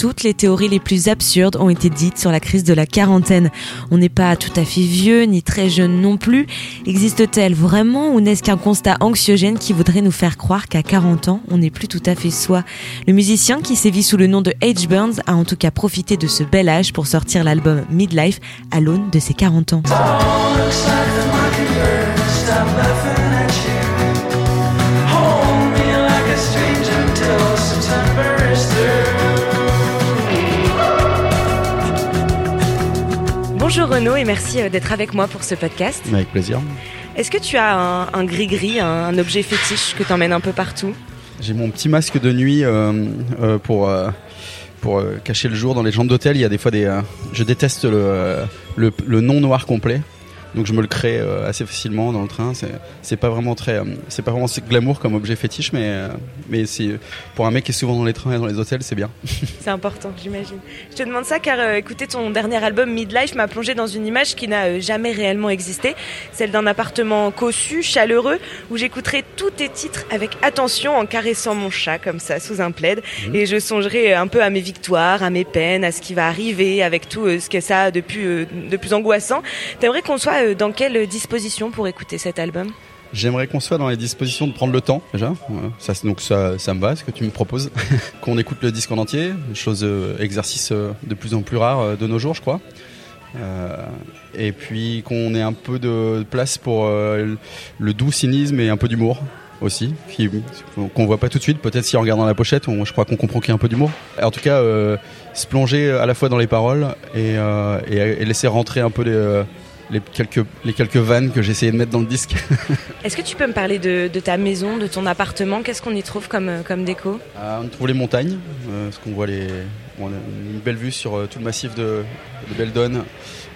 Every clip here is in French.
toutes les théories les plus absurdes ont été dites sur la crise de la quarantaine. On n'est pas tout à fait vieux, ni très jeune non plus. Existe-t-elle vraiment ou n'est-ce qu'un constat anxiogène qui voudrait nous faire croire qu'à 40 ans, on n'est plus tout à fait soi? Le musicien qui sévit sous le nom de H. Burns a en tout cas profité de ce bel âge pour sortir l'album Midlife à l'aune de ses 40 ans. Bonjour Renaud et merci euh, d'être avec moi pour ce podcast. Avec plaisir. Est-ce que tu as un gris-gris, un, objet fétiche que tu emmènes un peu partout? J'ai mon petit masque de nuit euh, euh, pour, pour cacher le jour dans les chambres d'hôtel. Il y a des fois des. je déteste le, le, le non noir complet donc je me le crée euh, assez facilement dans le train. C'est pas vraiment très, euh, c'est pas vraiment glamour comme objet fétiche, mais euh, mais c'est pour un mec qui est souvent dans les trains et dans les hôtels, c'est bien. C'est important, j'imagine. Je te demande ça car écouter ton dernier album Midlife m'a plongé dans une image qui n'a jamais réellement existé, celle d'un appartement cossu, chaleureux, où j'écouterai tous tes titres avec attention en caressant mon chat comme ça sous un plaid, mmh. et je songerai un peu à mes victoires, à mes peines, à ce qui va arriver, avec tout ce que ça a de plus de plus angoissant. T'aimerais qu'on soit euh, dans quelle disposition pour écouter cet album J'aimerais qu'on soit dans les dispositions de prendre le temps déjà. Ça, donc ça, me va, ce que tu me proposes. qu'on écoute le disque en entier, chose euh, exercice euh, de plus en plus rare de nos jours, je crois. et puis qu'on ait un peu de place pour le doux cynisme et un peu d'humour aussi, qu'on voit pas tout de suite. Peut-être si en regardant la pochette, je crois qu'on comprend qu'il y a un peu d'humour. En tout cas, se plonger à la fois dans les paroles et laisser rentrer un peu les les quelques, les quelques vannes que j'ai essayé de mettre dans le disque. Est-ce que tu peux me parler de, ta maison, de ton appartement? Qu'est-ce qu'on y trouve comme, comme déco? Ah, On trouve les montagnes, euh, parce qu'on voit les, on a une belle vue sur euh, tout le massif de, de Beldon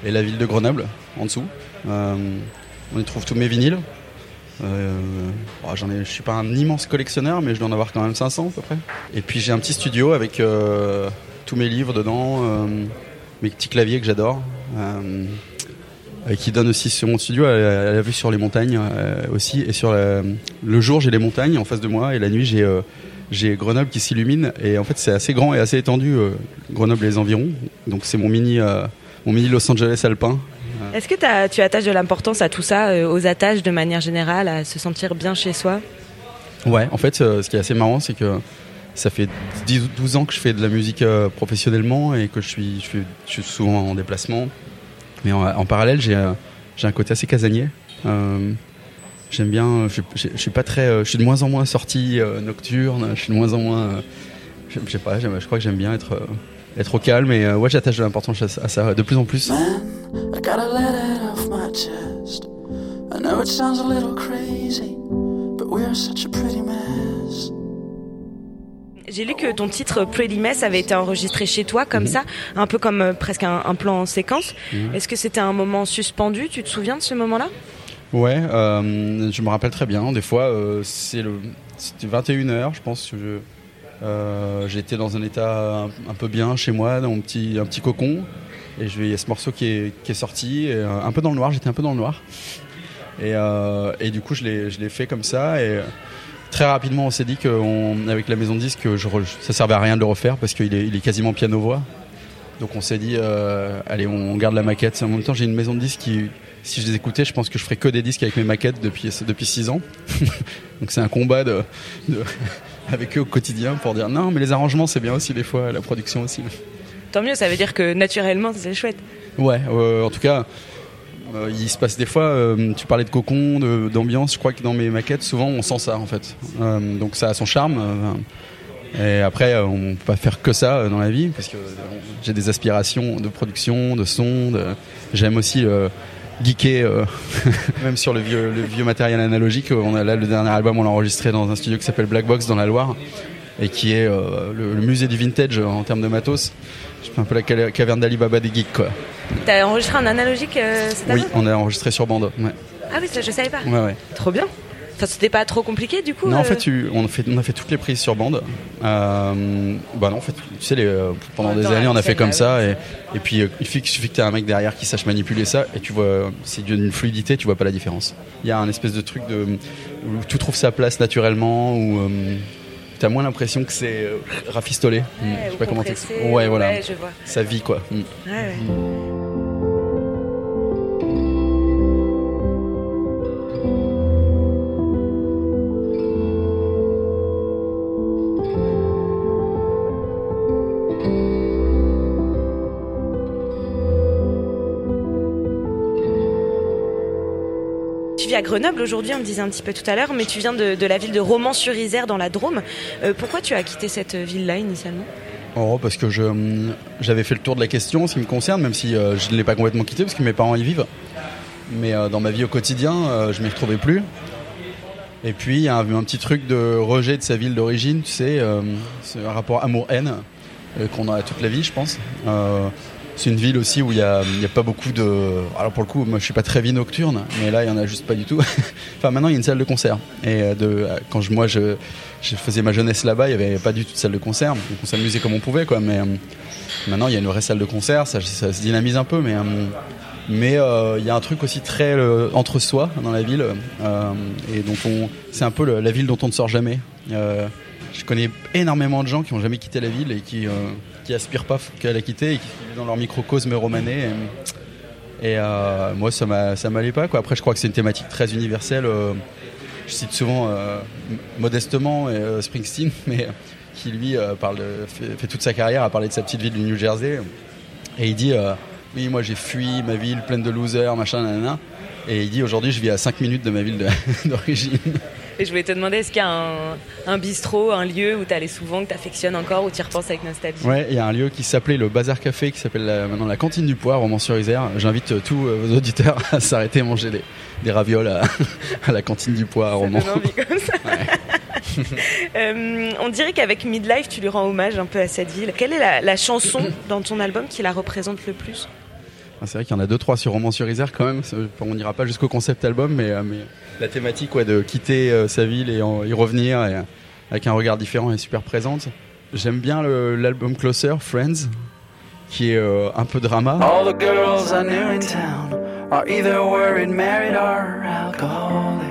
et la ville de Grenoble en dessous. Euh, on y trouve tous mes vinyles. j'en ai, je suis pas un immense collectionneur, mais je dois en avoir quand même 500 à peu près. Et puis j'ai un petit studio avec tous mes livres dedans, mes petits claviers que j'adore. Euh, qui donne aussi sur mon studio à, la vue sur les montagnes euh, aussi. Et sur le jour, j'ai les montagnes en face de moi et la nuit, j'ai euh, j'ai Grenoble qui s'illumine. Et en fait, c'est assez grand et assez étendu, Grenoble et les environs. Donc c'est mon mini, mon mini Los Angeles alpin. Est-ce que tu attaches de l'importance à tout ça, aux attaches de manière générale, à se sentir bien chez soi? Ouais, en fait, ce qui est assez marrant, c'est que ça fait 10 12 ans que je fais de la musique professionnellement et que je suis, je suis, je suis souvent en déplacement. Mais en, parallèle, j'ai un côté assez casanier. Euh, j'aime bien, je, je, suis pas très, euh, je suis de moins en moins sorti euh, nocturne, je suis de moins en moins, je, sais pas, je crois que j'aime bien être, être au calme et ouais, j'attache de l'importance à, ça de plus en plus. J'ai lu que ton titre Pretty Mess avait été enregistré chez toi, comme mhm. ça, un peu comme euh, presque un, plan en séquence. Mhm. Est-ce que c'était un moment suspendu? Tu te souviens de ce moment-là? Ouais, euh, je me rappelle très bien. Des fois, euh, c'est le, c'était 21h, je pense. j'étais dans un état un, peu bien chez moi, dans mon petit, un petit cocon. Et il y a ce morceau qui est, qui est sorti, un peu dans le noir, j'étais un peu dans le noir. Et, et du coup, je l'ai, je l'ai fait comme ça. Et très rapidement, on s'est dit qu'avec la maison de disque, je, ça servait à rien de le refaire parce qu'il est, il est quasiment piano-voix. Donc on s'est dit, euh, allez, on garde la maquette. En même temps, j'ai une maison de disques qui, si je les écoutais, je pense que je ferais que des disques avec mes maquettes depuis depuis six ans. Donc c'est un combat de, avec eux au quotidien pour dire non, mais les arrangements c'est bien aussi des fois, la production aussi. Tant mieux, ça veut dire que naturellement c'est chouette. Ouais, en tout cas, euh, il se passe des fois, euh, tu parlais de cocon, d'ambiance, je crois que dans mes maquettes, souvent on sent ça en fait. Euh, donc ça a son charme. et après, on peut pas faire que ça dans la vie, parce que j'ai des aspirations de production, de son. J'aime aussi geeker, même sur le vieux, le vieux matériel analogique. On a là le dernier album, on l'a enregistré dans un studio qui s'appelle Black Box dans la Loire et qui est le, musée du vintage en termes de matos. Je fais un peu la caverne d'Alibaba des geeks quoi. T'as enregistré en analogique euh, Oui, on a enregistré sur bande. Ah oui, ça je savais pas. Ouais, ouais. Trop bien. Enfin, c'était pas trop compliqué du coup Non, en euh fait, on, a fait, on a fait toutes les prises sur bande. Euh, bah non, en fait, tu sais, les, pendant des années, on a fait comme ça. Et, et puis, il suffit que tu aies un mec derrière qui sache manipuler ça. Et tu vois, c'est d'une fluidité, tu vois pas la différence. Il y a un espèce de truc de, où tout trouve sa place naturellement. Où, tu as moins l'impression que c'est rafistolé. Ouais, je sais pas comment compressé, t'expliquer. Ouais, voilà. ouais, je vois. Ça vit quoi. Mm. Ouais, Grenoble aujourd'hui, on me disait un petit peu tout à l'heure, mais tu viens de, la ville de Romans-sur-Isère dans la Drôme. Euh, pourquoi tu as quitté cette ville-là initialement? Oh, parce que hum, j'avais fait le tour de la question ce qui me concerne, même si euh, je ne l'ai pas complètement quitté parce que mes parents y vivent. Mais euh, dans ma vie au quotidien, euh, je m'y retrouvais plus. Et puis il y a un, un petit truc de rejet de sa ville d'origine, tu sais, euh, c'est un rapport amour-haine euh, qu'on a toute la vie, je pense. C'est une ville aussi où il n'y a, pas beaucoup de. Alors pour le coup, moi je suis pas très vie nocturne, mais là il y en a juste pas du tout. enfin maintenant il y a une salle de concert. Et euh, de, euh, quand je, moi je, faisais ma jeunesse là-bas, il n'y avait pas du tout de salle de concert. Donc on s'amusait comme on pouvait, quoi. Mais euh, maintenant il y a une vraie salle de concert, ça, se dynamise un peu, mais. mais il y a un truc aussi très entre soi dans la ville, et donc on, c'est un peu la ville dont on ne sort jamais. Je connais énormément de gens qui n'ont jamais quitté la ville et qui, qui aspirent pas qu'à la quitter et qui vivent dans leur microcosme romanais. Et, et, euh, moi, ça m'a, ça m'allait pas. Quoi. Après, je crois que c'est une thématique très universelle. euh, je cite souvent euh, modestement Springsteen, mais qui lui parle de- fait, fait toute sa carrière à parler de sa petite ville du New Jersey. Et il dit Oui, moi j'ai fui ma ville pleine de losers, machin, nanana. Et il dit Aujourd'hui, je vis à 5 minutes de ma ville d'origine. Et je voulais te demander, est-ce qu'il y a un, un bistrot, un lieu où tu allais souvent, que tu affectionnes encore, où tu y repenses avec nostalgie? Ouais, il y a un lieu qui s'appelait le Bazar Café, qui s'appelle la- maintenant la Cantine du Poire, Romans-sur-Isère. J'invite euh, tous euh, vos auditeurs à s'arrêter et manger des, des ravioles à, à la Cantine du Poire donne envie comme ça. Euh, on dirait qu'avec Midlife, tu lui rends hommage un peu à cette ville. Quelle est la, la chanson dans ton album qui la représente le plus? C'est vrai qu'il y en a deux trois sur Romans-sur-Isère quand même. On n'ira pas jusqu'au concept album, mais, euh, mais la thématique ouais, de quitter euh, sa ville et en- y revenir et, euh, avec un regard différent est super présente. J'aime bien l'album Closer, Friends, qui est euh, un peu drama. All the girls I knew in town are either worried, married, or alcoholic.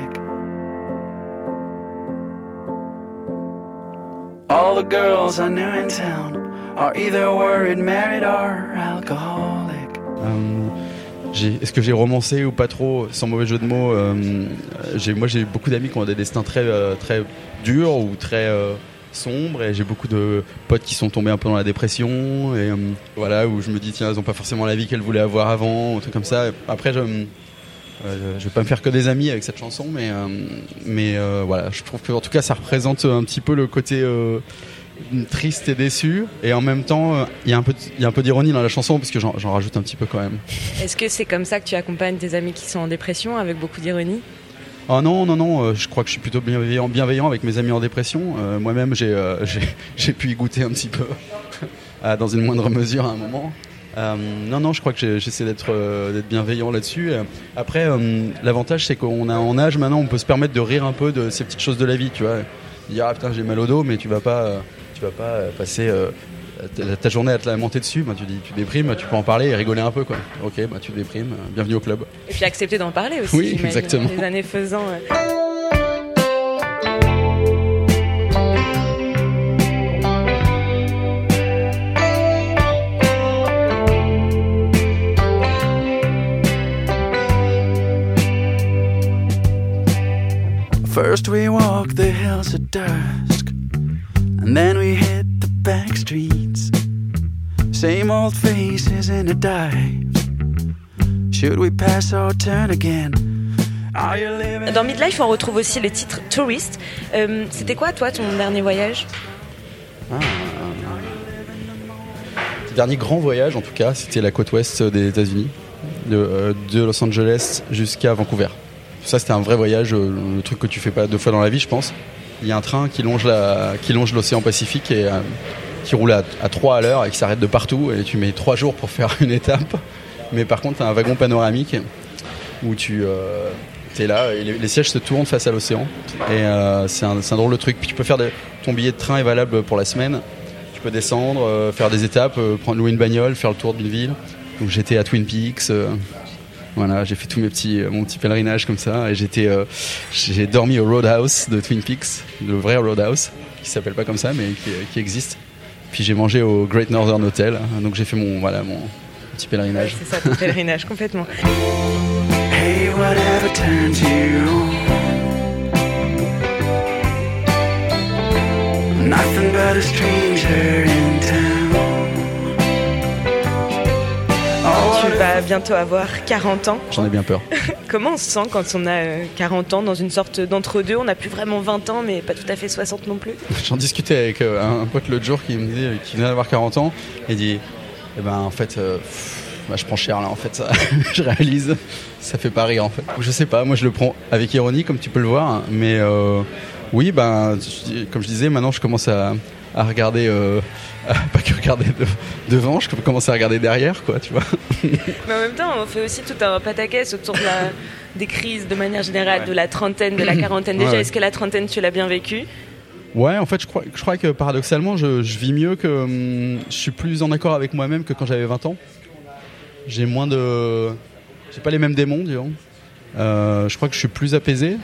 All the girls I knew in town are either worried, married, or alcoholic. Euh, Est-ce que j'ai romancé ou pas trop, sans mauvais jeu de mots euh, Moi, j'ai beaucoup d'amis qui ont des destins très, euh, très durs ou très sombres, et j'ai beaucoup de potes qui sont tombés un peu dans la dépression, et voilà, où je me dis, tiens, elles n'ont pas forcément la vie qu'elles voulaient avoir avant, ou truc comme ça. Après, je, euh, vais pas me faire que des amis avec cette chanson, mais, mais voilà, je trouve que en tout cas, ça représente un petit peu le côté. Triste et déçu et en même temps euh, il y a un peu il un peu d'ironie dans la chanson parce que j'en rajoute un petit peu quand même Est-ce que c'est comme ça que tu accompagnes tes amis qui sont en dépression, avec beaucoup d'ironie? Ah non, non, non, euh, je crois que je suis plutôt bienveillant, bienveillant avec mes amis en dépression. Euh, Moi-même, j'ai euh, pu y goûter un petit peu, dans une moindre mesure à un moment. Euh, non, non, je crois que j'essaie d'être euh, bienveillant là-dessus. Après, euh, l'avantage, c'est qu'on a en âge maintenant, on peut se permettre de rire un peu de ces petites choses de la vie, tu vois. Dire, ah putain, j'ai mal au dos, mais tu vas pas, tu vas pas euh, passer euh, ta, ta journée à te lamenter dessus. Bah, tu dis, tu déprimes, tu peux en parler et rigoler un peu, quoi. Ok, bah tu déprimes, euh, bienvenue au club. Et puis accepter d'en parler aussi. Oui, j'imagine, exactement. Les années faisant. euh. First we walk the hills at dusk, and then we hit the back streets. Same old faces in a dive. Should we pass or turn again? Are you living? Dans Midlife, on retrouve aussi le titre Tourist. Euh, C'était quoi, toi, ton dernier voyage? Dernier grand voyage, en tout cas, c'était la côte ouest des États-Unis, de, euh, de Los Angeles jusqu'à Vancouver. Ça, c'était un vrai voyage, euh, le truc que tu fais pas deux fois dans la vie, je pense. Il y a un train qui longe la, qui longe l'océan Pacifique et euh, qui roule à, à 3 à l'heure et qui s'arrête de partout. Et tu mets 3 jours pour faire une étape. Mais par contre, tu as un wagon panoramique où tu es là et les, sièges se tournent face à l'océan. Et euh, c'est un, un drôle de truc. Puis tu peux faire ton billet de train est valable pour la semaine. Tu peux descendre, euh, faire des étapes, euh, prendre louer une bagnole, faire le tour d'une ville. Donc j'étais à Twin Peaks. Euh, voilà, j'ai fait tous mes petits, euh, mon petit pèlerinage comme ça. Et j'étais, euh, j'ai dormi au Roadhouse de Twin Peaks, le vrai Roadhouse. qui s'appelle pas comme ça, mais qui, qui existe. Puis j'ai mangé au Great Northern Hotel, donc j'ai fait mon, voilà, mon petit pèlerinage. Ouais, c'est ça, ton pèlerinage, complètement. Hey, whatever turns you on? Nothing but a stranger in Tu vas bientôt avoir 40 ans. J'en ai bien peur. Comment on se sent quand on a euh, 40 ans dans une sorte d'entre-deux? On n'a plus vraiment 20 ans, mais pas tout à fait 60 non plus. J'en discutais avec euh, un pote l'autre jour qui me disait qu'il venait d'avoir 40 ans et dit Eh ben en fait, euh, bah, je prends cher là en fait, ça. je réalise, ça fait pas rire en fait. Je sais pas, moi je le prends avec ironie comme tu peux le voir, mais euh, oui, ben comme je disais, maintenant je commence à, à regarder, euh, à pas que regarder de- devant, je commence à regarder derrière quoi, tu vois. Mais en même temps, on fait aussi tout un pataquès autour de la- des crises de manière générale, de la trentaine, de la quarantaine. Déjà, Ouais, ouais. est-ce que la trentaine, tu l'as bien vécue? Ouais, en fait, je crois, je crois que paradoxalement, je, je vis mieux que. hum, je suis plus en accord avec moi-même que quand j'avais 20 ans. J'ai moins de. J'ai pas les mêmes démons, disons. Euh, je crois que je suis plus apaisé.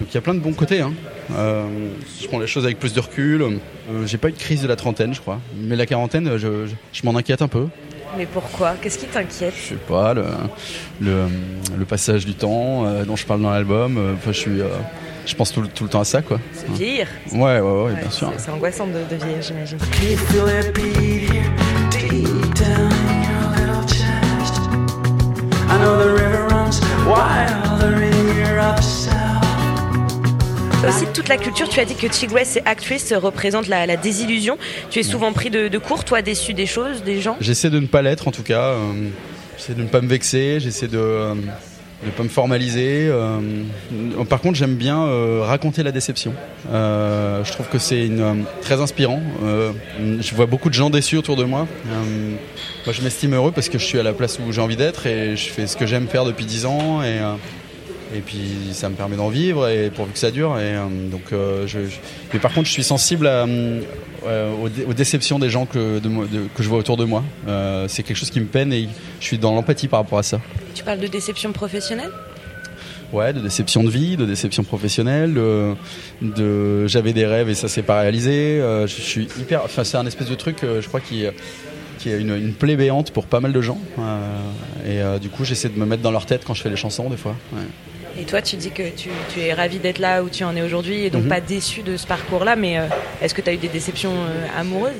Donc il y a plein de bons côtés. Hein. Euh, je prends les choses avec plus de recul. Euh, j'ai pas eu de crise de la trentaine, je crois. Mais la quarantaine, je, je, je m'en inquiète un peu. Mais pourquoi? Qu'est-ce qui t'inquiète? Je sais pas, le, le, le passage du temps euh, dont je parle dans l'album. euh, Enfin, je suis. euh, je pense tout, le- tout le temps à ça, quoi. C'est vieillir. Ouais, ouais, ouais, Ouais, bien sûr. c'est- angoissant de, de vieillir, j'imagine. Can you feel that beat here deep down in your little chest? I know the river runs wilder toute la culture, tu as dit que Chigress et Actress représente la, désillusion. Tu es souvent pris de, de court, toi, déçu des choses, des gens? J'essaie de ne pas l'être en tout cas. euh, j'essaie de ne pas me vexer. J'essaie de euh, de pas me formaliser. euh, par contre, j'aime bien euh, raconter la déception. Euh, je trouve que c'est euh, très inspirant. Euh, je vois beaucoup de gens déçus autour de moi. Euh, moi, je m'estime heureux parce que je suis à la place où j'ai envie d'être et je fais ce que j'aime faire depuis 10 ans. Euh, et puis ça me permet d'en vivre et pourvu que ça dure. Et, euh, donc, euh, je, je- Mais par contre, je suis sensible à, euh, aux, dé- aux déceptions des gens que, de moi- de- que je vois autour de moi. C'est quelque chose qui me peine et je suis dans l'empathie par rapport à ça. Tu parles de déception professionnelle? Ouais, de déception de vie, de déception professionnelle, de, de- j'avais des rêves et ça s'est pas réalisé. Euh, je suis hyper, enfin c'est un espèce de truc, euh, je crois qui qui est une, une plaie béante pour pas mal de gens. Euh, et du coup, j'essaie de me mettre dans leur tête quand je fais les chansons des fois. Ouais. Et toi, tu dis que tu, tu es ravi d'être là où tu en es aujourd'hui et donc Mhm. pas déçu de ce parcours-là, mais euh, est-ce que tu as eu des déceptions euh, amoureuses?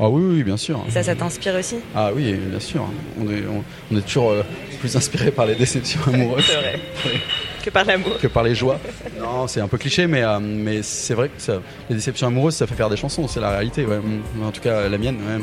Ah oui, oui, bien sûr. Et ça, ça t'inspire aussi? Ah oui, bien sûr. On est, on, on est toujours euh, plus inspiré par les déceptions amoureuses C'est vrai. Que par l'amour. que par les joies. Non, c'est un peu cliché, mais, euh, mais c'est vrai que ça- les déceptions amoureuses, ça fait faire des chansons, c'est la réalité. ouais. En tout cas, la mienne. ouais.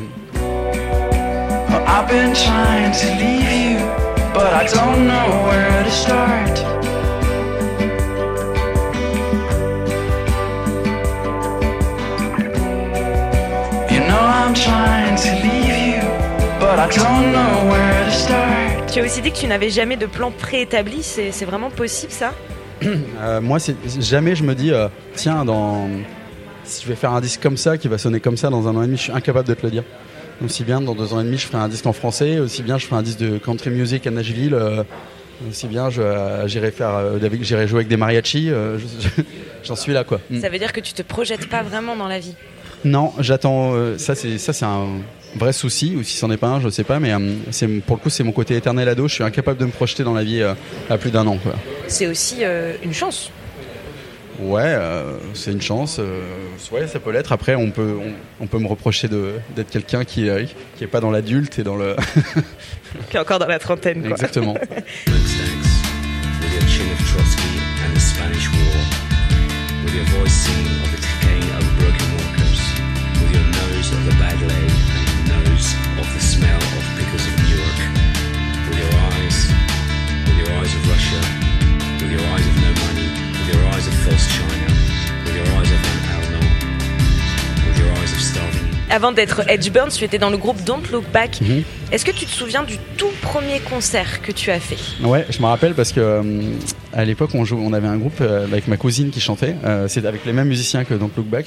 Tu as aussi dit que tu n'avais jamais de plan préétabli, c'est vraiment possible ça? Euh, moi, jamais je me dis, euh, tiens, dans, si je vais faire un disque comme ça, qui va sonner comme ça dans un an et demi, je suis incapable de te le dire. Aussi bien dans deux ans et demi, je ferai un disque en français, aussi bien je ferai un disque de country music à Nashville, euh, aussi bien j'irai euh, j'irai jouer avec des mariachis. euh, je- je- J'en suis là, quoi. Mm. Ça veut dire que tu te projettes pas vraiment dans la vie? Non, j'attends. euh, ça, c'est ça, c'est un vrai souci, ou si c'en est pas un, je sais pas. Mais euh, c'est pour le coup, c'est mon côté éternel ado. Je suis incapable de me projeter dans la vie euh, à plus d'un an, quoi. C'est aussi euh, une chance. Ouais, euh, c'est une chance. euh, ouais, ça peut l'être. Après, on peut, on, on peut me reprocher de d'être quelqu'un qui euh, qui est pas dans l'adulte et dans le. Qui est encore dans la trentaine. Quoi. Exactement. the bag leg and nose of the smell of pickles of Newark, with your eyes, with your eyes of Russia, with your eyes of no money, with your eyes of false China, with your eyes of Van Alno, with your eyes of starving Avant d'être Edge Burns, tu étais dans le groupe Don't Look Back. Mhm. Est-ce que tu te souviens du tout premier concert que tu as fait? Ouais, je me rappelle parce que euh, à l'époque on jouait, on avait un groupe euh, avec ma cousine qui chantait. Euh, c'est avec les mêmes musiciens que Don't Look Back.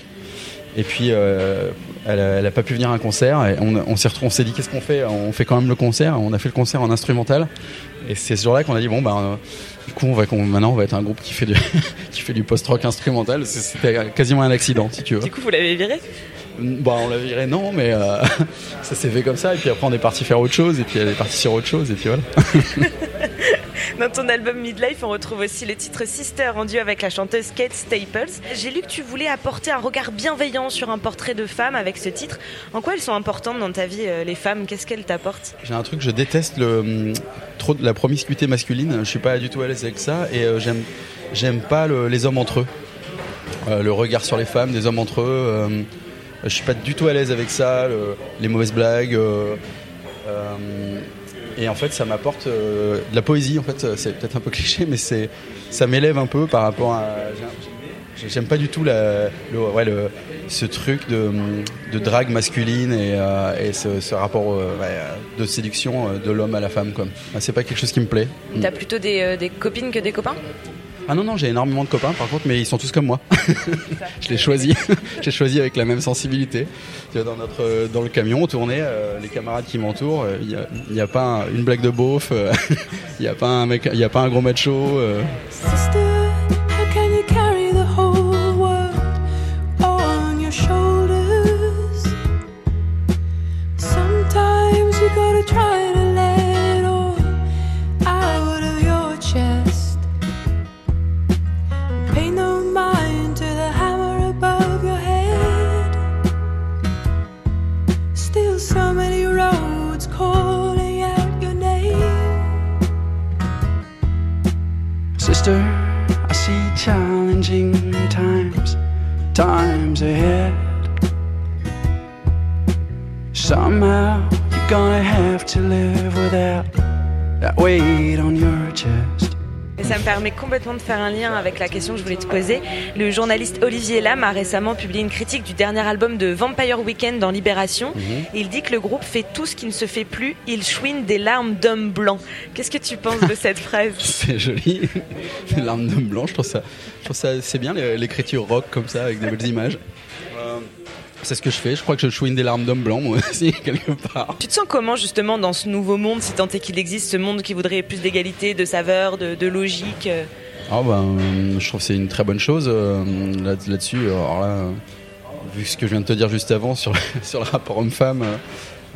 Et puis euh, elle, a, elle a pas pu venir à un concert. Et on, on s'est on s'est dit qu'est-ce qu'on fait? On fait quand même le concert. On a fait le concert en instrumental. Et c'est ce jour-là qu'on a dit bon ben euh, Du coup, on va, maintenant, on va être un groupe qui fait du, qui fait du post-rock instrumental. C'était quasiment un accident, si tu veux. Du coup, vous l'avez viré? Bah, on la dirait non, mais euh, ça s'est fait comme ça. Et puis après, on est parti faire autre chose. Et puis elle est partie sur autre chose. Et puis voilà. Dans ton album Midlife, on retrouve aussi le titre Sister en duo avec la chanteuse Kate Staples. J'ai lu que tu voulais apporter un regard bienveillant sur un portrait de femme avec ce titre. En quoi elles sont importantes dans ta vie, euh, les femmes? Qu'est-ce qu'elles t'apportent? J'ai un truc, je déteste le, hum, trop la promiscuité masculine. Je suis pas du tout à l'aise avec ça. Et euh, j'aime, j'aime pas le- les hommes entre eux. Euh, le regard sur les femmes, des hommes entre eux. euh, je suis pas du tout à l'aise avec ça. le- les mauvaises blagues. Et en fait, ça m'apporte euh, de la poésie. En fait, c'est peut-être un peu cliché, mais c'est, ça m'élève un peu par rapport à. j'ai- J'aime pas du tout la, le, ouais, le- ce truc de, de drague masculine et, euh, et ce, ce rapport euh, ouais, de séduction euh, de l'homme à la femme. Quoi. C'est pas quelque chose qui me plaît. Mm. T'as plutôt des, des copines que des copains? Ah non, non, j'ai énormément de copains par contre, mais ils sont tous comme moi. je l'ai choisi. j'ai choisi avec la même sensibilité. Tu vois, Dans, notre, euh, dans le camion, on tournait, euh, les camarades qui m'entourent, euh, il n'y a, il y a pas un- une blague de beauf, euh, il n'y a, pas un mec- il y a pas un gros macho. You're gonna have to live without that weight on your chest. Et ça me permet complètement de faire un lien avec la question que je voulais te poser. Le journaliste Olivier Lam a récemment publié une critique du dernier album de Vampire Weekend dans Libération. Et il dit que le groupe fait tout ce qui ne se fait plus. Il chouine des larmes d'hommes blancs. Qu'est-ce que tu penses de cette phrase C'est joli. Les larmes d'homme blanc, je trouve ça, je trouve ça c'est bien l'é- l'écriture rock comme ça avec des belles images. C'est ce que je fais. Je crois que je chouine des larmes d'homme blanc moi aussi quelque part. Tu te sens comment justement dans ce nouveau monde, si tant est qu'il existe, ce monde qui voudrait plus d'égalité, de saveur, de, de logique Ah ben, je trouve que c'est une très bonne chose euh, là- là-dessus. Alors là, vu ce que je viens de te dire juste avant sur, sur le rapport homme-femme,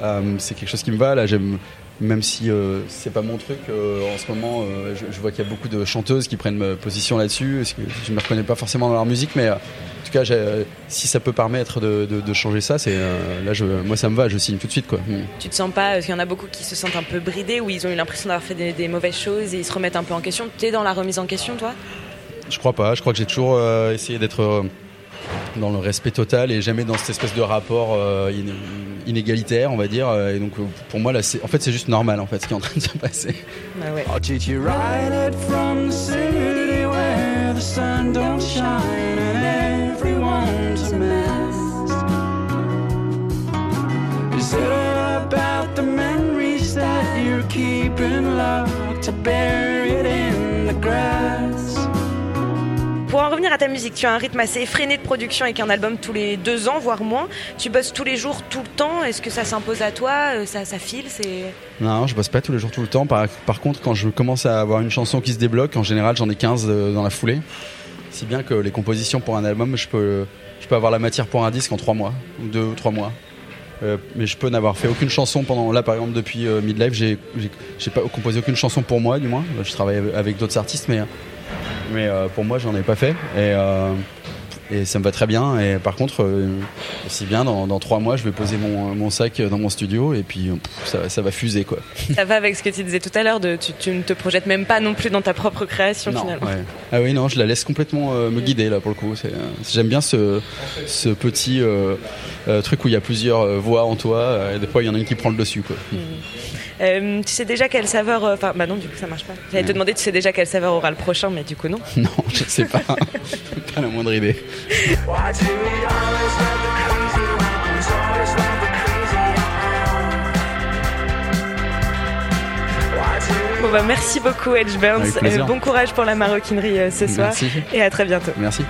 euh, c'est quelque chose qui me va. Là, j'aime, même si euh, c'est pas mon truc euh, en ce moment, euh, je, je vois qu'il y a beaucoup de chanteuses qui prennent position là-dessus. Que je me reconnais pas forcément dans leur musique, mais euh, en tout cas, si ça peut permettre de, de- de changer ça, c'est là, je, moi, ça me va. Je signe tout de suite, quoi. Mm. Tu te sens pas, parce qu'il y en a beaucoup qui se sentent un peu bridés, où ils ont eu l'impression d'avoir fait des, des mauvaises choses et ils se remettent un peu en question. T'es dans la remise en question, toi? Je crois pas. Je crois que j'ai toujours essayé d'être dans le respect total et jamais dans cette espèce de rapport euh, in- inégalitaire, on va dire. Et donc, euh, pour moi, là, c'est, en fait, c'est juste normal, en fait, ce qui est en train de se passer. Bah ouais. I'll teach you right it from the city where the sun don't shine and everyone's a mess. Is it all about the memories that you're keeping locked to bury revenir à ta musique, tu as un rythme assez effréné de production avec un album tous les deux ans, voire moins. Tu bosses tous les jours, tout le temps. Est-ce que ça s'impose à toi Euh, ça, ça file c'est... Non, je bosse pas tous les jours, tout le temps. Par, contre, quand je commence à avoir une chanson qui se débloque, en général, j'en ai 15 euh, dans la foulée. Si bien que les compositions pour un album, je peux, je peux avoir la matière pour un disque en 3 mois, ou 2 ou 3 mois. Euh, mais je peux n'avoir fait aucune chanson pendant. Là, par exemple, depuis euh, Midlife, j'ai pas composé aucune chanson pour moi, du moins. Je travaille avec d'autres artistes, mais, mais euh, pour moi, j'en ai pas fait. Et, euh, et ça me va très bien. Et par contre, euh, aussi bien, dans, dans 3 mois, je vais poser mon, mon sac dans mon studio et puis pff, ça, ça va fuser, quoi. ça va avec ce que tu disais tout à l'heure. Tu, tu ne te projettes même pas non plus dans ta propre création Non, finalement. ouais. Ah oui, non, je la laisse complètement euh, me guider là pour le coup. Euh, J'aime bien ce, ce petit euh, euh, truc où il y a plusieurs euh, voix en toi euh, et des fois il y en a une qui prend le dessus. Quoi. Euh, tu sais déjà quelle saveur. euh, Enfin, bah non, du coup, ça marche pas. J'allais te Ouais. demander, tu sais déjà quelle saveur aura le prochain, mais du coup, non. non, je sais pas. pas la moindre idée. Bon, bah, merci beaucoup, Edge Burns. Plaisir. bon courage pour la maroquinerie euh, ce soir. Merci. Et à très bientôt. Merci.